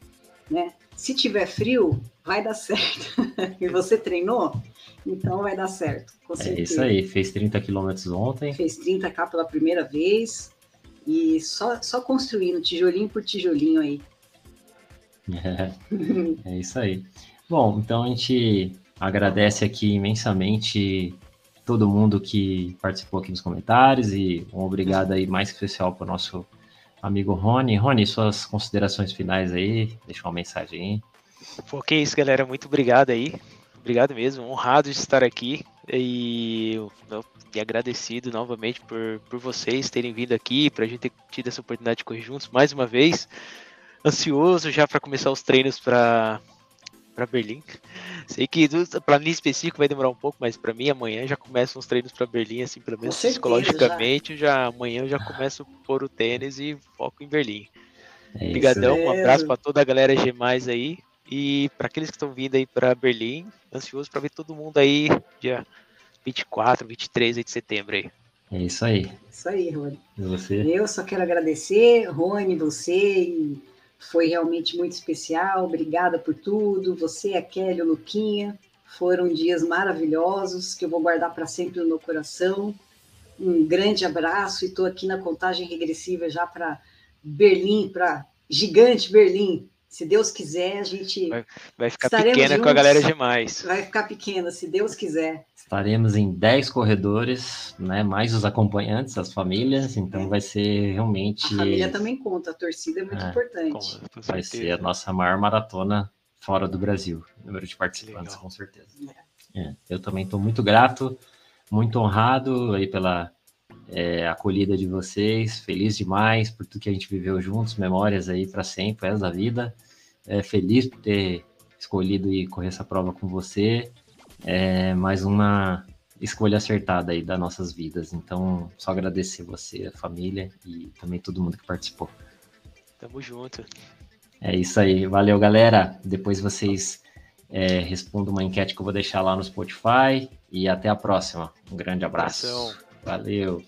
né? Se tiver frio, vai dar certo. e você treinou, então vai dar certo. É isso aí, fez 30 quilômetros ontem. Fez 30k pela primeira vez e só, só construindo tijolinho por tijolinho aí. É, é isso aí. Bom, então a gente agradece aqui imensamente todo mundo que participou aqui nos comentários e um obrigado aí mais especial para o nosso amigo Rony. Rony, suas considerações finais aí, deixa uma mensagem aí. Pô, que isso, galera. Muito obrigado aí. Obrigado mesmo. Honrado de estar aqui. E, e agradecido novamente por, por vocês terem vindo aqui, para a gente ter tido essa oportunidade de correr juntos mais uma vez. Ansioso já para começar os treinos para para Berlim. Sei que para mim específico vai demorar um pouco, mas para mim amanhã já começam os treinos para Berlim, assim, pelo menos certeza, psicologicamente, já. já. amanhã eu já começo a pôr o tênis e foco em Berlim. É Obrigadão, um abraço para toda a galera G+, aí. E para aqueles que estão vindo aí para Berlim, ansioso para ver todo mundo aí dia 24, 23 de setembro aí. É isso aí. Isso aí, Rony. E você? Eu só quero agradecer, Rony, você, foi realmente muito especial. Obrigada por tudo. Você, a Kelly, o Luquinha, foram dias maravilhosos que eu vou guardar para sempre no meu coração. Um grande abraço e estou aqui na contagem regressiva já para Berlim, para gigante Berlim, se Deus quiser, a gente. Vai, vai ficar pequena juntos. com a galera demais. Vai ficar pequena, se Deus quiser. Estaremos em 10 corredores, né? Mais os acompanhantes, as famílias, então é. vai ser realmente. A família também conta, a torcida é muito é, importante. Com, vai ser a nossa maior maratona fora do Brasil, número de participantes, Legal. com certeza. É. é eu também estou muito grato, muito honrado aí pela é, acolhida de vocês, feliz demais por tudo que a gente viveu juntos, memórias aí para sempre, essa da vida. É, feliz por ter escolhido e correr essa prova com você. É, mais uma escolha acertada aí das nossas vidas. Então, só agradecer você, a família e também todo mundo que participou. Tamo junto. É isso aí. Valeu, galera. Depois vocês é, respondam uma enquete que eu vou deixar lá no Spotify. E até a próxima. Um grande abraço. Valeu.